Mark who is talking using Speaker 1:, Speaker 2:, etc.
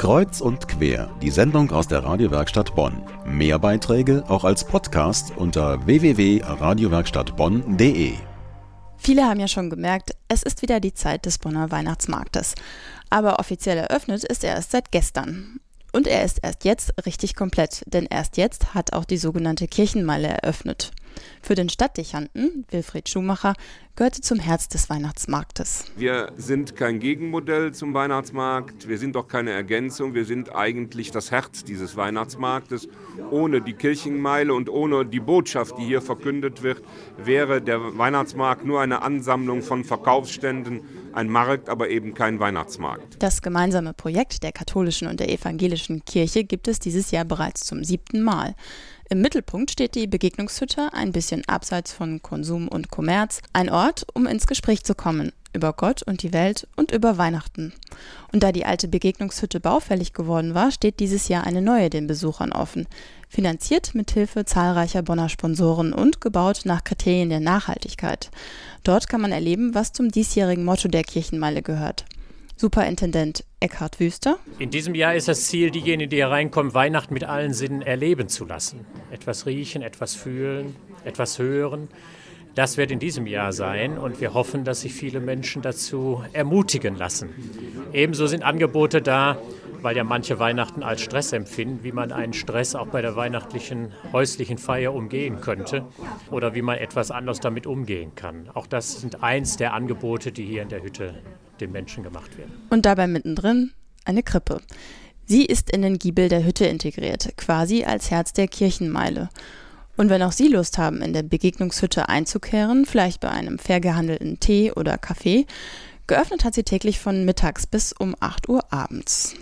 Speaker 1: Kreuz und quer, die Sendung aus der Radiowerkstatt Bonn. Mehr Beiträge auch als Podcast unter www.radiowerkstattbonn.de.
Speaker 2: Viele haben ja schon gemerkt, es ist wieder die Zeit des Bonner Weihnachtsmarktes. Aber offiziell eröffnet ist er erst seit gestern. Und er ist erst jetzt richtig komplett, denn erst jetzt hat auch die sogenannte Kirchenmeile eröffnet. Für den Stadtdechanten, Wilfried Schumacher, gehörte zum Herz des Weihnachtsmarktes.
Speaker 3: Wir sind kein Gegenmodell zum Weihnachtsmarkt, wir sind auch keine Ergänzung, wir sind eigentlich das Herz dieses Weihnachtsmarktes. Ohne die Kirchenmeile und ohne die Botschaft, die hier verkündet wird, wäre der Weihnachtsmarkt nur eine Ansammlung von Verkaufsständen, ein Markt, aber eben kein Weihnachtsmarkt.
Speaker 2: Das gemeinsame Projekt der katholischen und der evangelischen Kirche gibt es dieses Jahr bereits zum siebten Mal. Im Mittelpunkt steht die Begegnungshütte, ein bisschen abseits von Konsum und Kommerz, ein Ort, um ins Gespräch zu kommen über Gott und die Welt und über Weihnachten. Und da die alte Begegnungshütte baufällig geworden war, steht dieses Jahr eine neue den Besuchern offen. Finanziert mit Hilfe zahlreicher Bonner Sponsoren und gebaut nach Kriterien der Nachhaltigkeit. Dort kann man erleben, was zum diesjährigen Motto der Kirchenmeile gehört. Superintendent Eckhard Wüster.
Speaker 4: In diesem Jahr ist das Ziel, diejenigen, die hier reinkommen, Weihnachten mit allen Sinnen erleben zu lassen. Etwas riechen, etwas fühlen, etwas hören. Das wird in diesem Jahr sein und wir hoffen, dass sich viele Menschen dazu ermutigen lassen. Ebenso sind Angebote da, weil ja manche Weihnachten als Stress empfinden, wie man einen Stress auch bei der weihnachtlichen häuslichen Feier umgehen könnte oder wie man etwas anders damit umgehen kann. Auch das sind eins der Angebote, die hier in der Hütte den Menschen gemacht werden.
Speaker 2: Und dabei mittendrin eine Krippe. Sie ist in den Giebel der Hütte integriert, quasi als Herz der Kirchenmeile. Und wenn auch Sie Lust haben, in der Begegnungshütte einzukehren, vielleicht bei einem fair gehandelten Tee oder Kaffee, geöffnet hat sie täglich von mittags bis um 8 Uhr abends.